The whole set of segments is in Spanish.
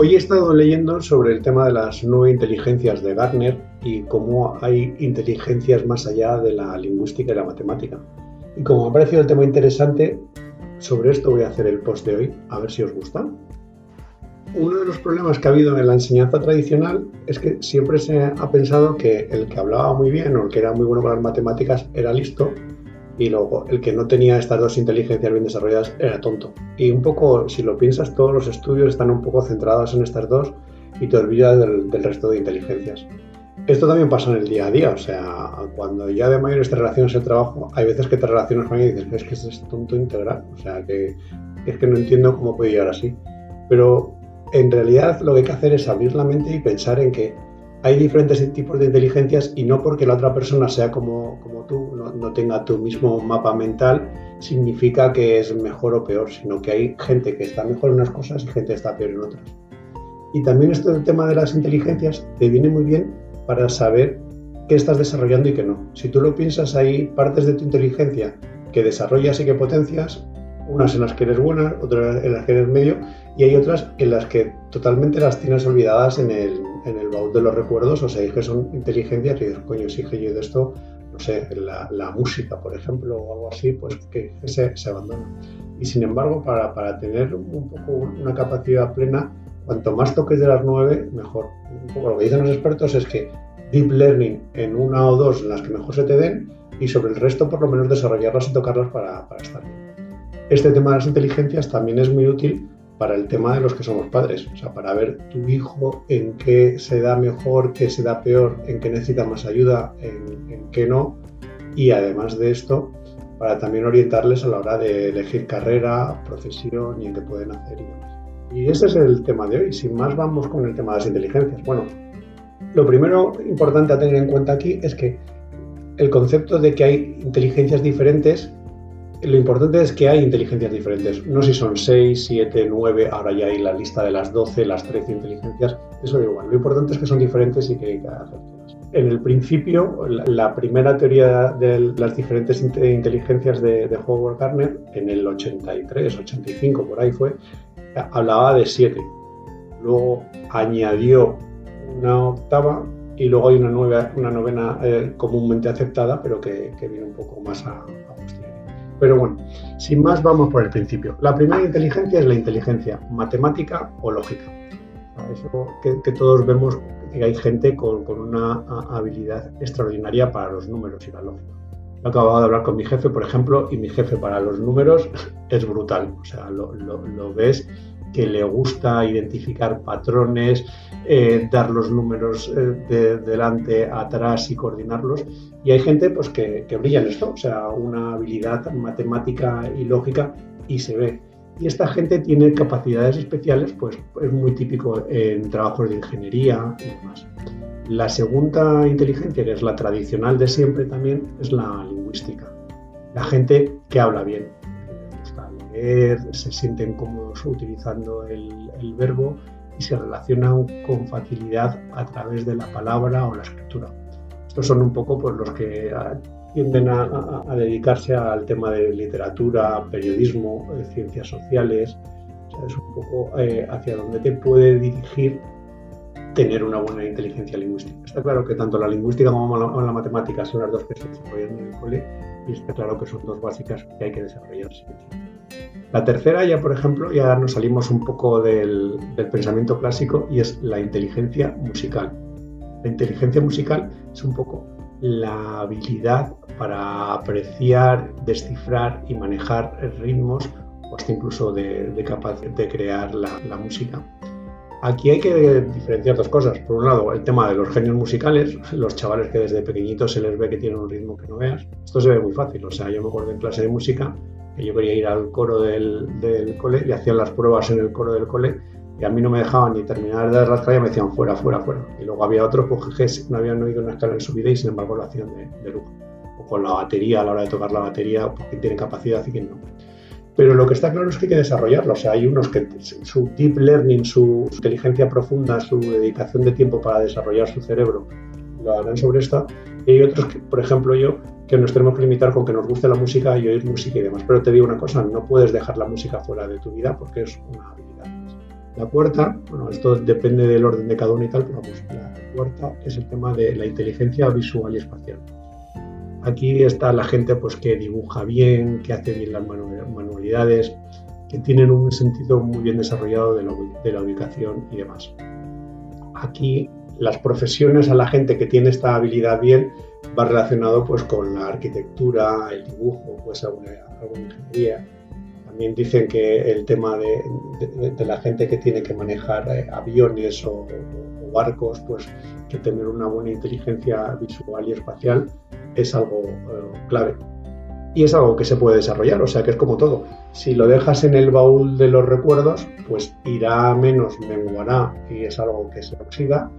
Hoy he estado leyendo sobre el tema de las nueve inteligencias de Gartner y cómo hay inteligencias más allá de la lingüística y la matemática. Y como me ha parecido el tema interesante, sobre esto voy a hacer el post de hoy, a ver si os gusta. Uno de los problemas que ha habido en la enseñanza tradicional es que siempre se ha pensado que el que hablaba muy bien o el que era muy bueno con las matemáticas era listo y luego el que no tenía estas dos inteligencias bien desarrolladas era tonto. Y un poco, si lo piensas, todos los estudios están un poco centrados en estas dos y te olvidas del, resto de inteligencias. Esto también pasa en el día a día, o sea, cuando ya de mayores te relacionas el trabajo, hay veces que te relacionas con alguien y dices, es que es tonto integral, o sea, que es que no entiendo cómo puede llegar así. Pero en realidad lo que hay que hacer es abrir la mente y pensar en que hay diferentes tipos de inteligencias y no porque la otra persona sea como, como tú, no, tenga tu mismo mapa mental, significa que es mejor o peor, sino que hay gente que está mejor en unas cosas y gente que está peor en otras. Y también esto del tema de las inteligencias te viene muy bien para saber qué estás desarrollando y qué no. Si tú lo piensas, hay partes de tu inteligencia que desarrollas y que potencias, unas en las que eres buena, otras en las que eres medio, y hay otras en las que totalmente las tienes olvidadas en el, en el baúl de los recuerdos, o sea, es que son inteligencias y dices, coño, si que yo de esto, no sé, la, la, música, por ejemplo, o algo así, pues que, se, se, abandona. Y sin embargo, para, para, tener un poco una capacidad plena, cuanto más toques de las nueve, mejor. Un poco lo que dicen los expertos es que deep learning en una o dos en las que mejor se te den y sobre el resto por lo menos desarrollarlas y tocarlas para, para estar bien. Este tema de las inteligencias también es muy útil para el tema de los que somos padres, o sea, para ver tu hijo en qué se da mejor, qué se da peor, en qué necesita más ayuda, en, qué no, y además de esto, para también orientarles a la hora de elegir carrera, profesión y en qué pueden hacer y demás. Y ese es el tema de hoy. Sin más, vamos con el tema de las inteligencias. Bueno, lo primero importante a tener en cuenta aquí es que el concepto de que hay inteligencias diferentes lo importante es que hay inteligencias diferentes. No si son 6, 7, 9, ahora ya hay la lista de las 12, las 13 inteligencias. Eso da igual. Lo importante es que son diferentes y que hay que hacer todas. En el principio, la, primera teoría de las diferentes inteligencias de, de Howard Gardner, en el 83, 85, por ahí fue, hablaba de 7. Luego añadió una octava y luego hay una, nueva, una novena eh, comúnmente aceptada, pero que, viene un poco más a pero bueno, sin más vamos por el principio. La primera inteligencia es la inteligencia matemática o lógica. Eso que, todos vemos que hay gente con, una habilidad extraordinaria para los números y la lógica. He acabado de hablar con mi jefe, por ejemplo, y mi jefe para los números es brutal. O sea, lo, lo ves que le gusta identificar patrones, eh, dar los números eh, de delante, atrás y coordinarlos. Y hay gente pues, que, que brilla en esto, o sea, una habilidad matemática y lógica y se ve. Y esta gente tiene capacidades especiales, pues es muy típico en trabajos de ingeniería y demás. La segunda inteligencia, que es la tradicional de siempre también, es la lingüística. La gente que habla bien, se sienten cómodos utilizando el, verbo y se relacionan con facilidad a través de la palabra o la escritura. Estos son un poco pues, los que tienden a, dedicarse al tema de literatura, periodismo, eh, ciencias sociales. es un poco eh, hacia donde te puede dirigir tener una buena inteligencia lingüística. Está claro que tanto la lingüística como la, matemática son las dos que se desarrollan en el cole y está claro que son dos básicas que hay que desarrollar La tercera ya, por ejemplo, ya nos salimos un poco del, pensamiento clásico y es la inteligencia musical. La inteligencia musical es un poco la habilidad para apreciar, descifrar y manejar ritmos o hasta incluso de, de, de crear la, la música. Aquí hay que diferenciar dos cosas. Por un lado, el tema de los genios musicales, los chavales que desde pequeñitos se les ve que tienen un ritmo que no veas. Esto se ve muy fácil. O sea, yo me acuerdo en clase de música que yo quería ir al coro del, cole y hacían las pruebas en el coro del cole y a mí no me dejaban ni terminar de dar la escala y me decían fuera, fuera, fuera. Y luego había otros pues, que no habían oído una escala en su vida y sin embargo lo hacían de, de lujo. O con la batería, a la hora de tocar la batería, porque tienen capacidad y quién no. Pero lo que está claro es que hay que desarrollarlo. O sea, hay unos que su deep learning, su inteligencia profunda, su dedicación de tiempo para desarrollar su cerebro, lo harán sobre esta. Y hay otros, que, por ejemplo yo, que nos tenemos que limitar con que nos guste la música y oír música y demás. Pero te digo una cosa, no puedes dejar la música fuera de tu vida porque es una habilidad. La cuarta, bueno, esto depende del orden de cada uno y tal, pero pues la cuarta es el tema de la inteligencia visual y espacial. Aquí está la gente pues, que dibuja bien, que hace bien las manualidades, que tienen un sentido muy bien desarrollado de la, ubicación y demás. Aquí las profesiones a la gente que tiene esta habilidad bien va relacionado pues con la arquitectura, el dibujo, pues alguna, ingeniería. También dicen que el tema de, la gente que tiene que manejar eh, aviones o, barcos, pues que tener una buena inteligencia visual y espacial es algo eh, clave y es algo que se puede desarrollar, o sea que es como todo. Si lo dejas en el baúl de los recuerdos, pues irá menos, menguará y es algo que se oxida.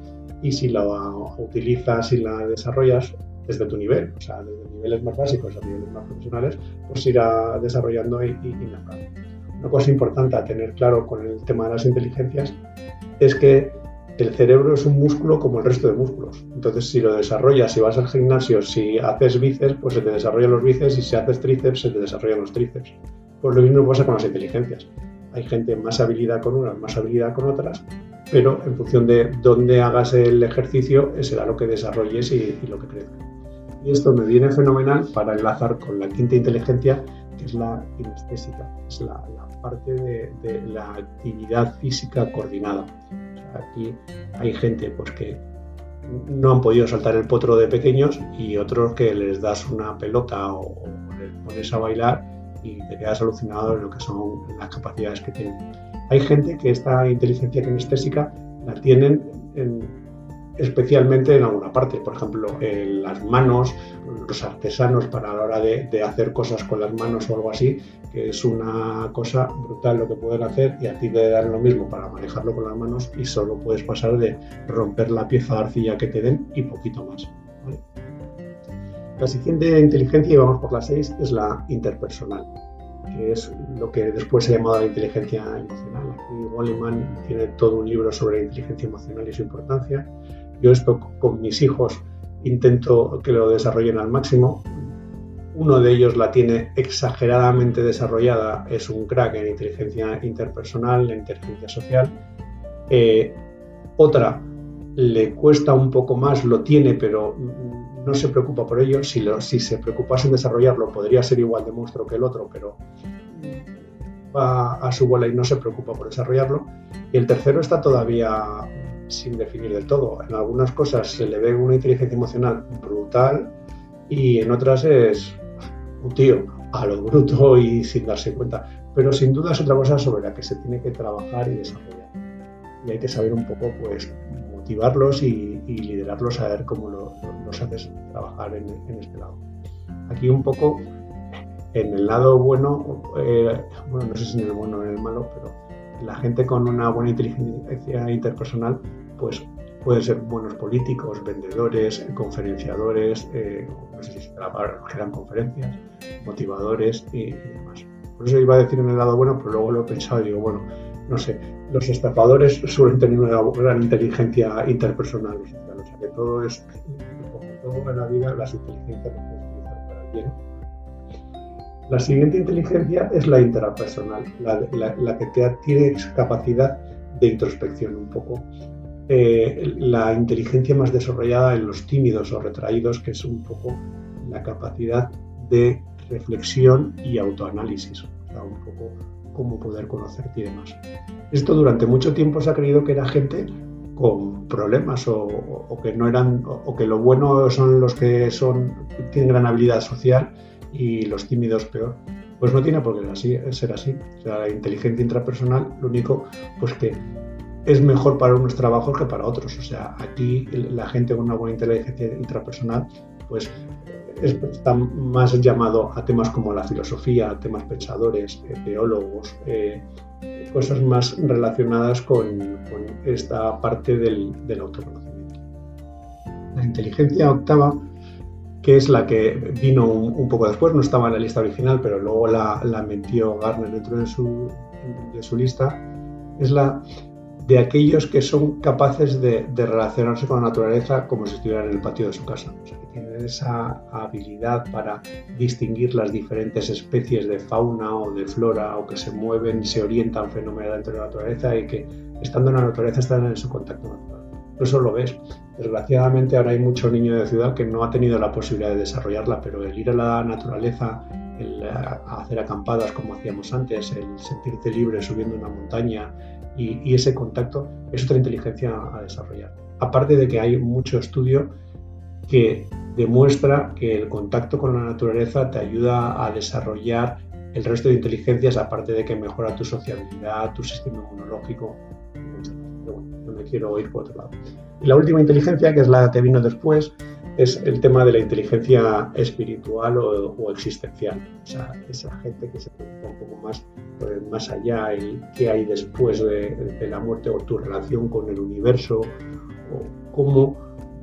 Y si lo utilizas y la desarrollas desde tu nivel, o sea, desde niveles más básicos a niveles más profesionales, pues irá desarrollando y, y, Una cosa importante a tener claro con el tema de las inteligencias es que el cerebro es un músculo como el resto de músculos. Entonces, si lo desarrollas, si vas al gimnasio, si haces bíceps, pues se te desarrollan los bíceps y si haces tríceps, se te desarrollan los tríceps. Pues lo mismo pasa con las inteligencias. Hay gente más habilidad con unas, más habilidad con otras, pero en función de dónde hagas el ejercicio, será lo que desarrolles y, lo que crezca. Y esto me viene fenomenal para enlazar con la quinta inteligencia, que es la kinestésica, es la, parte de la actividad física coordinada Aquí hay gente pues, que no han podido saltar el potro de pequeños y otros que les das una pelota o, les pones a bailar y te quedas alucinado en lo que son las capacidades que tienen. Hay gente que esta inteligencia kinestésica la tienen en, especialmente en alguna parte, por ejemplo, las manos, los artesanos para la hora de, hacer cosas con las manos o algo así, que es una cosa brutal lo que pueden hacer y a ti te dan lo mismo para manejarlo con las manos y solo puedes pasar de romper la pieza de arcilla que te den y poquito más. La siguiente inteligencia, y vamos por la 6, es la interpersonal, que es lo que después se ha llamado la inteligencia emocional. Aquí Goleman tiene todo un libro sobre la inteligencia emocional y su importancia yo esto con mis hijos intento que lo desarrollen al máximo. Uno de ellos la tiene exageradamente desarrollada, es un crack en inteligencia interpersonal, en inteligencia social. Eh, otra le cuesta un poco más, lo tiene, pero no se preocupa por ello. Si, se preocupase en desarrollarlo, podría ser igual de monstruo que el otro, pero va a su bola y no se preocupa por desarrollarlo. Y el tercero está todavía sin definir del todo. En algunas cosas se le ve una inteligencia emocional brutal y en otras es un tío a lo bruto y sin darse cuenta. Pero sin duda es otra cosa sobre la que se tiene que trabajar y desarrollar. Y hay que saber un poco, pues, motivarlos y, liderarlos a ver cómo lo, los haces trabajar en, este lado. Aquí un poco en el lado bueno, eh, bueno, no sé si en el bueno o en el malo, pero la gente con una buena inteligencia interpersonal, pues pueden ser buenos políticos, vendedores, conferenciadores, eh, no sé si se generan conferencias, motivadores y, demás. Por eso iba a decir en el lado bueno, pero luego lo he pensado y digo, bueno, no sé, los estafadores suelen tener una gran inteligencia interpersonal, o sea, que todo es, todo en la vida, las inteligencias las utilizar para bien la siguiente inteligencia es la intrapersonal, la, que te tiene capacidad de introspección un poco. Eh, la inteligencia más desarrollada en los tímidos o retraídos, que es un poco la capacidad de reflexión y autoanálisis, o sea, un poco cómo poder conocerte y demás. Esto durante mucho tiempo se ha creído que era gente con problemas o, que no eran o, que lo bueno son los que son tienen gran habilidad social y los tímidos peor. Pues no tiene por qué ser así. O sea, la inteligencia intrapersonal, lo único, pues que es mejor para unos trabajos que para otros. O sea, aquí la gente con una buena inteligencia intrapersonal, pues está más llamado a temas como la filosofía, temas pensadores, eh, teólogos, eh, cosas más relacionadas con, esta parte del, autoconocimiento. La inteligencia octava que es la que vino un, poco después, no estaba en la lista original, pero luego la, metió Garner dentro de su, de su lista, es la de aquellos que son capaces de, relacionarse con la naturaleza como si estuvieran en el patio de su casa. O sea, que tienen esa habilidad para distinguir las diferentes especies de fauna o de flora o que se mueven, se orientan fenomenalmente de la naturaleza y que estando en la naturaleza están en su contacto natural. Eso lo ves. Desgraciadamente ahora hay mucho niño de ciudad que no ha tenido la posibilidad de desarrollarla, pero el ir a la naturaleza, el hacer acampadas como hacíamos antes, el sentirte libre subiendo una montaña, y, ese contacto es otra inteligencia a desarrollar. Aparte de que hay mucho estudio que demuestra que el contacto con la naturaleza te ayuda a desarrollar el resto de inteligencias, aparte de que mejora tu sociabilidad, tu sistema inmunológico. No me quiero ir por otro lado. Y la última inteligencia, que es la que vino después, es el tema de la inteligencia espiritual o, existencial. O sea, esa gente que se preocupa un poco más, más allá, el qué hay después de, la muerte o tu relación con el universo, o cómo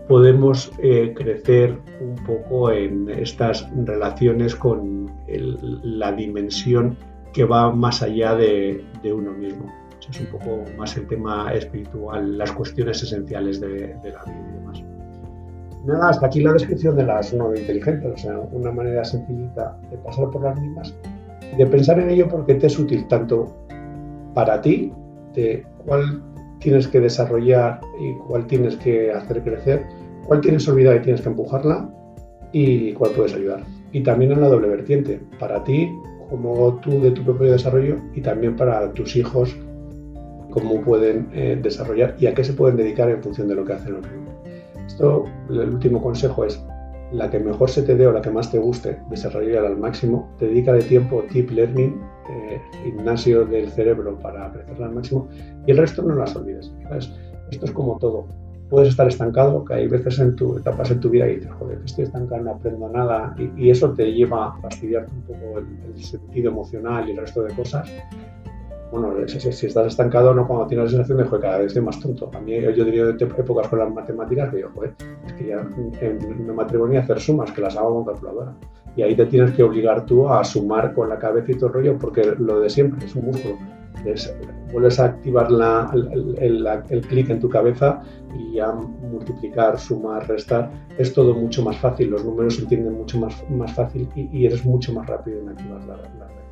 podemos eh, crecer un poco en estas relaciones con la dimensión que va más allá de, uno mismo. es un poco más el tema espiritual, las cuestiones esenciales de, de la vida y demás. Nada, hasta aquí la descripción de las no inteligentes, o sea, una manera sencillita de pasar por las mismas de pensar en ello porque te es útil tanto para ti, de cuál tienes que desarrollar y cuál tienes que hacer crecer, cuál tienes olvidada y tienes que empujarla y cuál puedes ayudar. Y también en la doble vertiente, para ti como tú de tu propio desarrollo y también para tus hijos, cómo pueden eh, desarrollar y a qué se pueden dedicar en función de lo que hacen los niños. Esto, el último consejo es la que mejor se te dé o la que más te guste, desarrollar al máximo, de tiempo, deep learning, eh, gimnasio del cerebro para crecerla al máximo y el resto no las olvides. Esto es como todo. Puedes estar estancado, que hay veces en tu etapas en tu vida y dices, joder, estoy estancado, no aprendo nada, y, eso te lleva a fastidiarte un poco el sentido emocional y el resto de cosas bueno, si, estás estancado, no cuando tienes la sensación de, que cada vez estoy más tonto. A mí, yo diría de épocas con las matemáticas que yo, joder, es que ya no me atrevo ni a hacer sumas, que las hago con calculadora. Y ahí te tienes que obligar tú a sumar con la cabeza y todo el rollo, porque lo de siempre es un músculo. vuelves a activar la, el, el, clic en tu cabeza y a multiplicar, sumar, restar. Es todo mucho más fácil, los números se entienden mucho más, más fácil y, eres mucho más rápido en activar la, la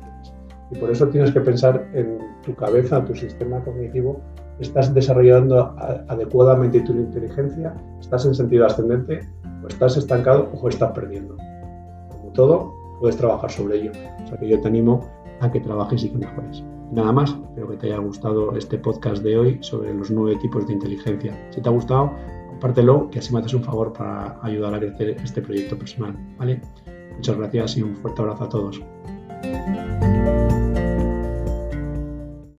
y por eso tienes que pensar en tu cabeza, tu sistema cognitivo, estás desarrollando adecuadamente tu inteligencia, estás en sentido ascendente, o estás estancado o estás perdiendo. Como todo, puedes trabajar sobre ello. O sea que yo te animo a que trabajes y que mejores. Nada más, espero que te haya gustado este podcast de hoy sobre los nueve tipos de inteligencia. Si te ha gustado, compártelo, que así me haces un favor para ayudar a crecer este proyecto personal. ¿vale? Muchas gracias y un fuerte abrazo a todos.